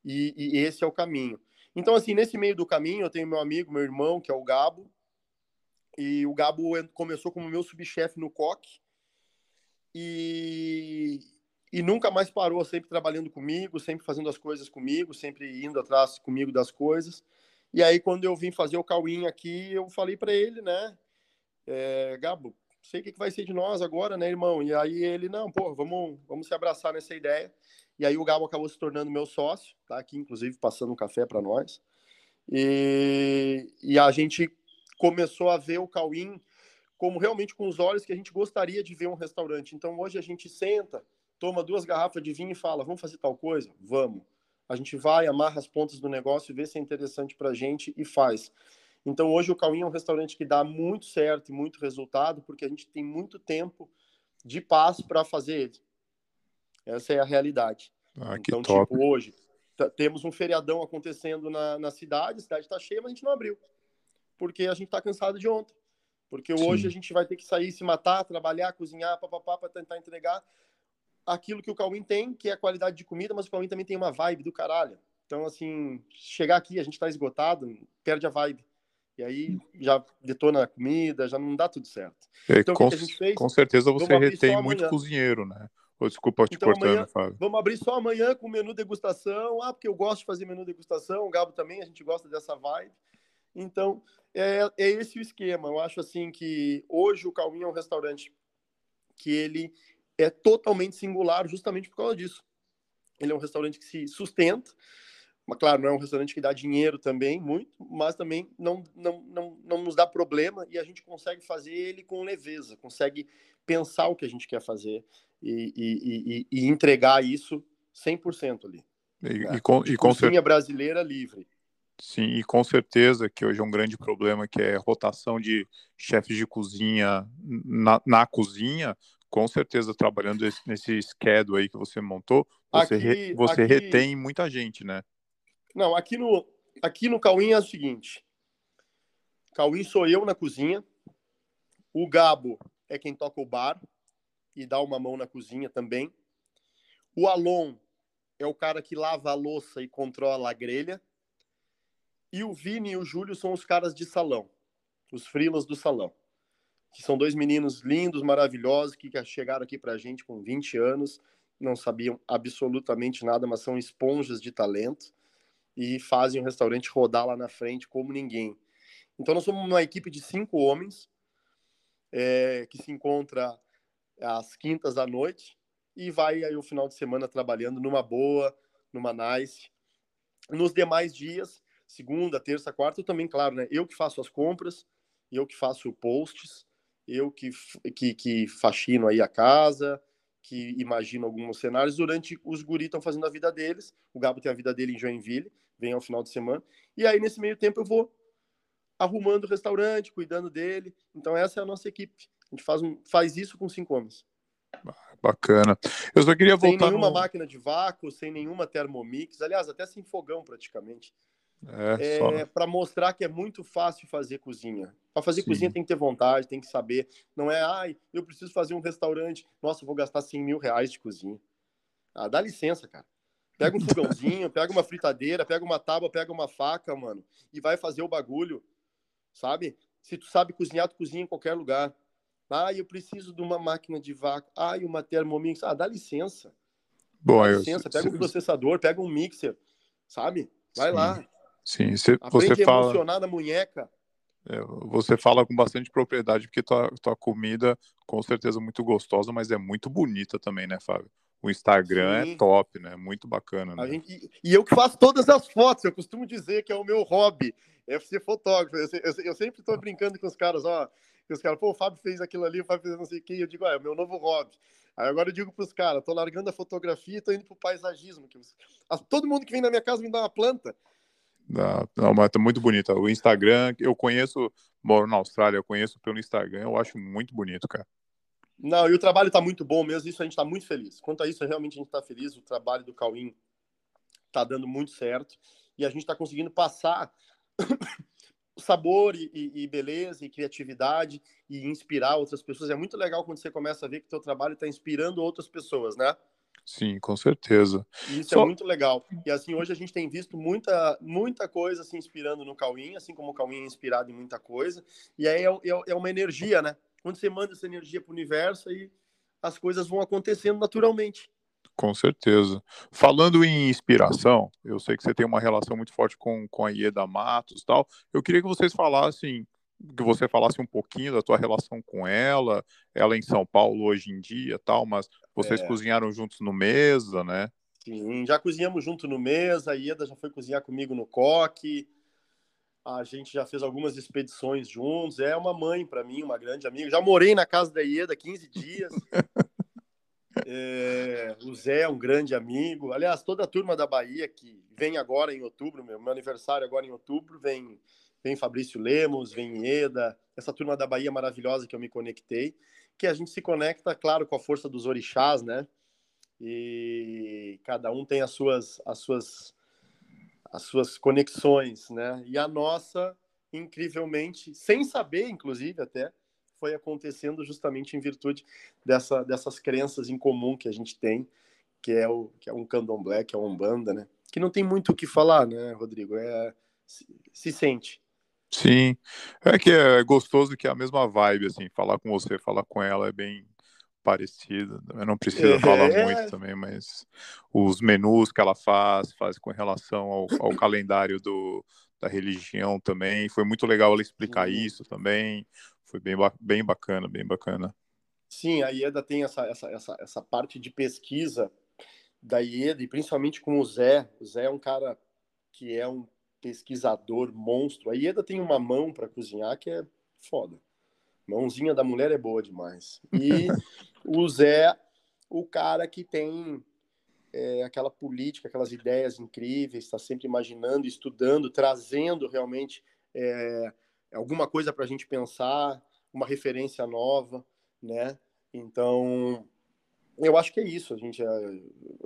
E, e, esse é o caminho. Então, assim, nesse meio do caminho, eu tenho meu amigo, meu irmão, que é o Gabo, e o Gabo começou como meu subchefe no COC e, e nunca mais parou, sempre trabalhando comigo, sempre fazendo as coisas comigo, sempre indo atrás comigo das coisas. E aí, quando eu vim fazer o Cauim aqui, eu falei para ele, né, é, Gabo, sei o que, vai ser de nós agora, né, irmão? E aí ele, não, pô, vamos, vamos se abraçar nessa ideia. E aí o Gabo acabou se tornando meu sócio, tá aqui, inclusive, passando um café para nós. E, e a gente começou a ver o Cauim como realmente com os olhos que a gente gostaria de ver um restaurante. Então hoje a gente senta, toma duas garrafas de vinho e fala: vamos fazer tal coisa? Vamos. A gente vai, amarra as pontas do negócio, vê se é interessante para a gente e faz. Então hoje o Cauim é um restaurante que dá muito certo e muito resultado, porque a gente tem muito tempo de paz para fazer ele. Essa é a realidade. Ah, então, top. tipo, hoje temos um feriadão acontecendo na, na cidade, a cidade está cheia, mas a gente não abriu porque a gente está cansado de ontem. Porque Sim. hoje a gente vai ter que sair, se matar, trabalhar, cozinhar, papapá, para tentar entregar aquilo que o Cauim tem, que é a qualidade de comida, mas o Cauim também tem uma vibe do caralho. Então, assim, chegar aqui, a gente está esgotado, perde a vibe. E aí já detona a comida, já não dá tudo certo. É, então, com, fez? Com certeza você retém muito cozinheiro, né? Oh, desculpa te então, cortando, amanhã, Fábio. Vamos abrir só amanhã com menu degustação. Ah, porque eu gosto de fazer menu degustação, o Gabo também, a gente gosta dessa vibe. Então, é, é esse o esquema. Eu acho assim que hoje o Calminho é um restaurante que ele é totalmente singular justamente por causa disso. Ele é um restaurante que se sustenta, mas claro, não é um restaurante que dá dinheiro também, muito, mas também não, não, não, não nos dá problema e a gente consegue fazer ele com leveza, consegue pensar o que a gente quer fazer e, e, e, e entregar isso 100% ali. E, né? e com, e com certeza brasileira livre. Sim, e com certeza que hoje é um grande problema que é rotação de chefes de cozinha na, na cozinha, com certeza trabalhando esse, nesse schedule aí que você montou, você, aqui, re, você aqui... retém muita gente, né? Não, aqui no, aqui no Cauim é o seguinte, Cauim sou eu na cozinha, o Gabo é quem toca o bar e dá uma mão na cozinha também, o Alon é o cara que lava a louça e controla a grelha, e o Vini e o Júlio são os caras de salão, os frilas do salão. Que são dois meninos lindos, maravilhosos, que chegaram aqui pra gente com 20 anos, não sabiam absolutamente nada, mas são esponjas de talento e fazem o restaurante rodar lá na frente como ninguém. Então nós somos uma equipe de cinco homens é, que se encontra às quintas da noite e vai aí o final de semana trabalhando numa boa, numa nice. Nos demais dias segunda, terça, quarta, também, claro, né? Eu que faço as compras, eu que faço posts, eu que, que, que faxino aí a casa, que imagino alguns cenários, durante os guris estão fazendo a vida deles, o Gabo tem a vida dele em Joinville, vem ao final de semana, e aí nesse meio tempo eu vou arrumando o restaurante, cuidando dele, então essa é a nossa equipe, a gente faz, um, faz isso com cinco homens. Bacana. Eu só queria voltar. Sem nenhuma no... máquina de vácuo, sem nenhuma Thermomix, aliás, até sem fogão praticamente. É, é para mostrar que é muito fácil fazer cozinha. Para fazer Sim. cozinha tem que ter vontade, tem que saber. Não é, ai, eu preciso fazer um restaurante. Nossa, vou gastar 100 mil reais de cozinha. Ah, dá licença, cara. Pega um fogãozinho, pega uma fritadeira, pega uma tábua, pega uma faca, mano, e vai fazer o bagulho, sabe? Se tu sabe cozinhar, tu cozinha em qualquer lugar. Ah, eu preciso de uma máquina de vácuo. Ah, e uma Thermomix. Ah, dá licença. Bom, dá eu, licença, pega um processador, pega um mixer, sabe? Vai Sim. lá. Sim, você, fala, emocionar na munheca. é, você fala com bastante propriedade, porque tua, tua comida, com certeza, é muito gostosa, mas é muito bonita também, né, Fábio? O Instagram Sim. é top, né? Muito bacana, né? gente- e, eu que faço todas as fotos, eu costumo dizer que é o meu hobby, é ser fotógrafo. Eu, eu eu sempre estou brincando com os caras, ó, os caras, pô, o Fábio fez aquilo ali, o Fábio fez não sei o que, eu digo, ah, é o meu novo hobby. Aí agora eu digo para os caras, tô largando a fotografia e tô indo pro paisagismo. Que todo mundo que vem na minha casa me dá uma planta. Não, mas tá muito bonita. O Instagram, eu conheço, moro na Austrália, eu conheço pelo Instagram, eu acho muito bonito, cara. Não, e o trabalho está muito bom mesmo, isso a gente está muito feliz. Quanto a isso, realmente a gente está feliz. O trabalho do Cauim está dando muito certo e a gente está conseguindo passar sabor e, e- e beleza e criatividade e inspirar outras pessoas. É muito legal quando você começa a ver que o teu trabalho está inspirando outras pessoas, né? Sim, com certeza. Isso Só- é muito legal. E assim, hoje a gente tem visto muita, muita coisa se inspirando no Cauim, assim como o Cauim é inspirado em muita coisa. E aí é, é- é uma energia, né? Quando você manda essa energia para o universo, aí as coisas vão acontecendo naturalmente. Com certeza. Falando em inspiração, eu sei que você tem uma relação muito forte com, com a Ieda Matos e tal. Eu queria que vocês falassem, que você falasse um pouquinho da tua relação com ela, ela em São Paulo hoje em dia tal, mas vocês É. cozinharam juntos no mesa, né? Sim, já cozinhamos junto no mesa, a Ieda já foi cozinhar comigo no coque. A gente já fez algumas expedições juntos. É uma mãe para mim, uma grande amiga. Já morei na casa da Ieda 15 dias. É, o Zé é um grande amigo. Aliás, toda a turma da Bahia que vem agora em outubro, meu, meu aniversário agora em outubro, vem, vem Fabrício Lemos, vem Ieda, essa turma da Bahia maravilhosa que eu me conectei, que a gente se conecta, claro, com a força dos orixás, né? E cada um tem as suas, as suas, as suas conexões, né? E a nossa, incrivelmente, sem saber, inclusive, até, foi acontecendo justamente em virtude dessa, dessas crenças em comum que a gente tem, que é, o, que é um candomblé, que é uma umbanda, né? Que não tem muito o que falar, né, Rodrigo? É, se, se sente. Sim. É que é gostoso que é a mesma vibe, assim, falar com você, falar com ela é bem parecido. Eu não precisa É. falar muito também, mas os menus que ela faz, faz com relação ao, ao calendário do, da religião também. Foi muito legal ela explicar isso também. Foi bem, bem bacana, bem bacana. Sim, a IEDA tem essa, essa, essa, essa parte de pesquisa da IEDA, e principalmente com o Zé. O Zé é um cara que é um pesquisador monstro. A IEDA tem uma mão para cozinhar que é foda. Mãozinha da mulher é boa demais. E o Zé, o cara que tem é, aquela política, aquelas ideias incríveis, está sempre imaginando, estudando, trazendo realmente é, alguma coisa para a gente pensar, uma referência nova, né? Então, eu acho que é isso. A gente, é,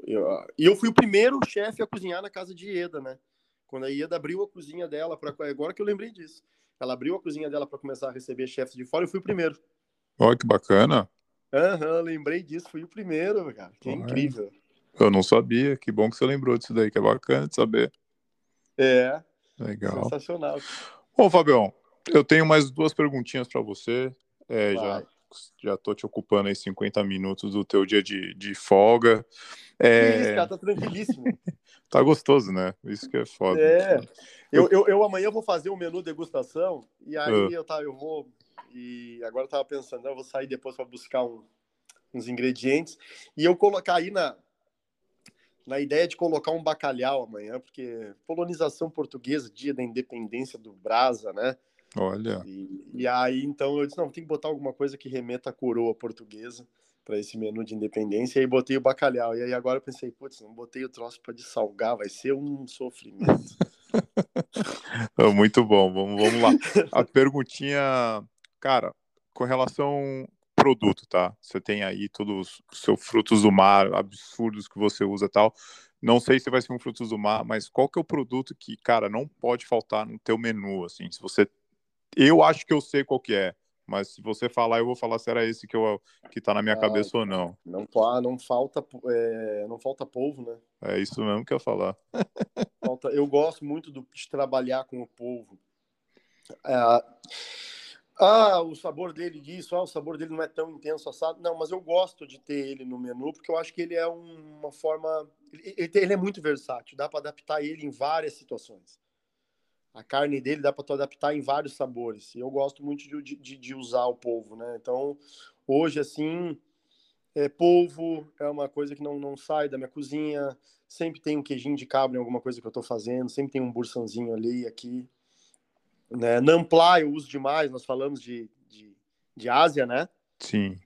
eu, eu fui o primeiro chefe a cozinhar na casa de Ieda, né? Quando a Ieda abriu a cozinha dela, pra, agora que eu lembrei disso. Ela abriu a cozinha dela para começar a receber chefes de fora, eu fui o primeiro. Olha que bacana. Aham, lembrei disso, fui o primeiro, cara. Que Olha. incrível. Eu não sabia. Que bom que você lembrou disso daí, que é bacana de saber. É, Legal. sensacional. Bom, Fabião, eu tenho mais duas perguntinhas para você. É, já já tô te ocupando aí 50 minutos do teu dia de, de folga. É, isso, cara, tá tranquilíssimo. tá gostoso, né? Isso que é foda. É. Eu, eu, eu amanhã vou fazer um menu degustação e aí Ah. eu, tá, eu vou. E agora eu tava pensando, eu vou sair depois para buscar um- uns ingredientes e eu colocar aí na, na ideia de colocar um bacalhau amanhã, porque colonização portuguesa, dia da independência do Brasa, né? Olha, E, e aí então eu disse, não, tem que botar alguma coisa que remeta à coroa portuguesa para esse menu de independência, e botei o bacalhau. E aí agora eu pensei, putz, não botei o troço para dessalgar, vai ser um sofrimento. muito bom. Vamos, vamos lá. A perguntinha, cara, com relação produto, tá? Você tem aí todos os seus frutos do mar absurdos que você usa tal. Não sei se vai ser um frutos do mar, mas qual que é o produto que, cara, não pode faltar no teu menu, assim? Se você, eu acho que eu sei qual que é, Mas se você falar, eu vou falar se era esse que, eu, que tá na minha ah, cabeça ou não. Não, não falta é, não falta polvo, né? É isso mesmo que eu ia falar. Falta, eu gosto muito do, de trabalhar com o polvo. É, ah, o sabor dele disso, ah, o sabor dele não é tão intenso assado. Não, mas eu gosto de ter ele no menu porque eu acho que ele é uma forma. Ele, ele é muito versátil, dá para adaptar ele em várias situações. A carne dele dá para tu adaptar em vários sabores. E eu gosto muito de, de, de, usar o polvo, né? Então, hoje, assim, é, polvo é uma coisa que não, não sai da minha cozinha. Sempre tem um queijinho de cabra em alguma coisa que eu estou fazendo. Sempre tem um bursanzinho ali aqui. Né? Nampla eu uso demais, nós falamos de, de, de Ásia, né? Sim.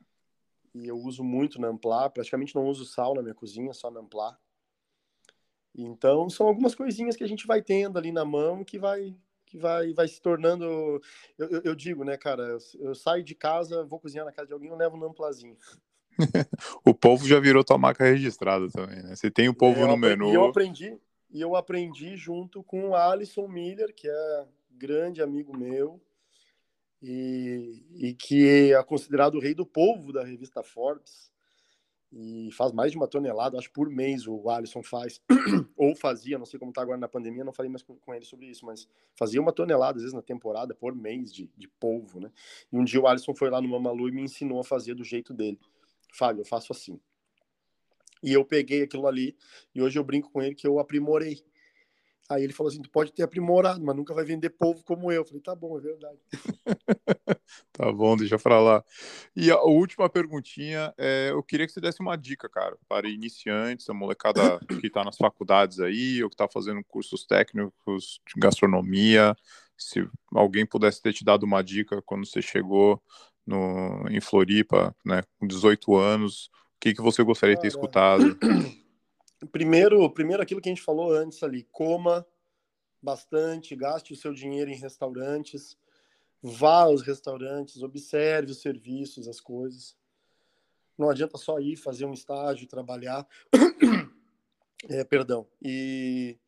E eu uso muito Nampla, praticamente não uso sal na minha cozinha, só Nampla. Então são algumas coisinhas que a gente vai tendo ali na mão que vai que vai, vai se tornando. Eu, eu, eu digo, né, cara, eu, eu, saio de casa, vou cozinhar na casa de alguém, eu levo um namplazinho. o povo já virou tua marca registrada também, né? Você tem o povo é, no menu. E eu aprendi, e eu aprendi junto com o Alisson Miller, que é grande amigo meu e, e que é considerado o rei do povo da revista Forbes e faz mais de uma tonelada, acho por mês o Alisson faz, ou fazia, não sei como está agora na pandemia, não falei mais com, com, ele sobre isso, mas fazia uma tonelada, às vezes na temporada, por mês de, de polvo, né? E um dia o Alisson foi lá no Mamalu e me ensinou a fazer do jeito dele. Fábio, eu faço assim. E eu peguei aquilo ali, e hoje eu brinco com ele que eu aprimorei. Aí ele falou assim: tu pode ter aprimorado, mas nunca vai vender povo como eu. eu falei, tá bom, é verdade. tá bom, deixa pra lá. E a última perguntinha, é, eu queria que você desse uma dica, cara, para iniciantes, a molecada que está nas faculdades aí, ou que está fazendo cursos técnicos de gastronomia. Se alguém pudesse ter te dado uma dica quando você chegou no, em Floripa, né, com 18 anos, o que, que você gostaria de ter escutado? Primeiro, primeiro aquilo que a gente falou antes ali, coma bastante, gaste o seu dinheiro em restaurantes, vá aos restaurantes, observe os serviços, as coisas. Não adianta só ir fazer um estágio, trabalhar. é, perdão. E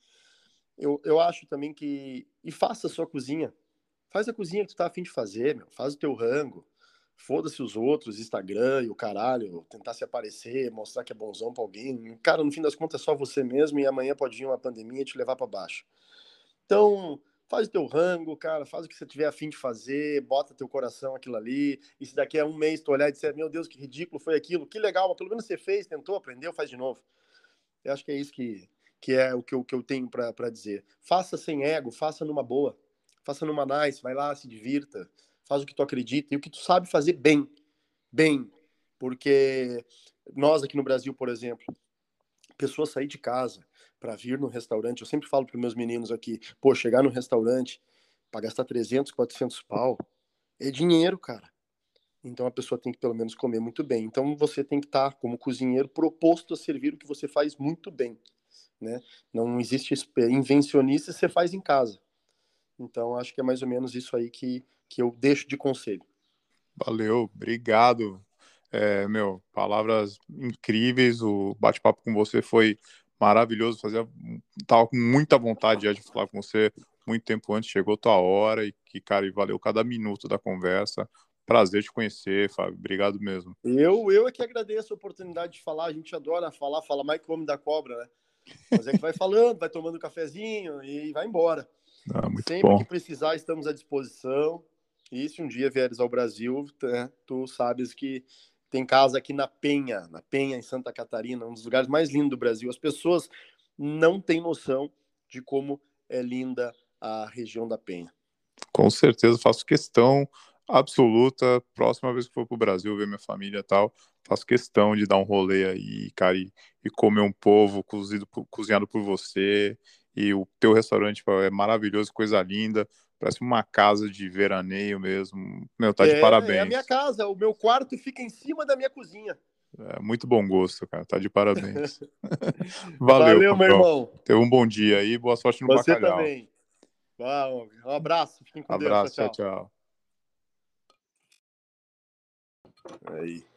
eu, eu acho também que. E faça a sua cozinha. Faz a cozinha que tu tá afim de fazer, meu. Faz o teu rango foda-se os outros, Instagram e o caralho, tentar se aparecer, mostrar que é bonzão pra alguém. Cara, no fim das contas é só você mesmo e amanhã pode vir uma pandemia e te levar para baixo. Então, faz o teu rango, cara, faz o que você tiver afim de fazer, bota teu coração aquilo ali, e se daqui a um mês tu olhar e disser, meu Deus, que ridículo foi aquilo, que legal, mas pelo menos você fez, tentou, aprendeu, faz de novo. Eu acho que é isso que, que é o que eu, que eu tenho para dizer. Faça sem ego, faça numa boa, faça numa nice, vai lá, se divirta, faz o que tu acredita e o que tu sabe fazer bem. Bem. Porque nós aqui no Brasil, por exemplo, pessoas sair de casa para vir no restaurante, eu sempre falo para meus meninos aqui, pô, chegar no restaurante para gastar 300, 400 pau, é dinheiro, cara. Então a pessoa tem que pelo menos comer muito bem. Então você tem que estar tá, como cozinheiro proposto a servir o que você faz muito bem, né? Não existe invencionista, você faz em casa. Então acho que é mais ou menos isso aí que que eu deixo de conselho. Valeu, obrigado. É, meu, palavras incríveis. O bate-papo com você foi maravilhoso. Fazia, tava com muita vontade de falar com você muito tempo antes. Chegou tua hora e que, cara, e valeu cada minuto da conversa. Prazer te conhecer, Fábio. Obrigado mesmo. Eu, eu é que agradeço a oportunidade de falar. A gente adora falar, fala mais que homem da cobra, né? Mas é que vai falando, vai tomando um cafezinho e vai embora. Ah, Sempre bom. que precisar, estamos à disposição. E se um dia vieres ao Brasil, né, tu sabes que tem casa aqui na Penha, na Penha, em Santa Catarina, um dos lugares mais lindos do Brasil. As pessoas não têm noção de como é linda a região da Penha. Com certeza, faço questão absoluta. Próxima vez que for para o Brasil ver minha família e tal, faço questão de dar um rolê aí, cara, e, e comer um povo cozido, cozinhado por você. E o teu restaurante é maravilhoso, coisa linda. Parece uma casa de veraneio mesmo. Meu, tá de é, parabéns. É a minha casa, o meu quarto fica em cima da minha cozinha. É, muito bom gosto, cara. Tá de parabéns. Valeu, Valeu meu irmão. Teve um bom dia aí. Boa sorte no Você bacalhau. também. Um abraço. Fiquem com abraço, Deus. Tchau, tchau. tchau. Aí.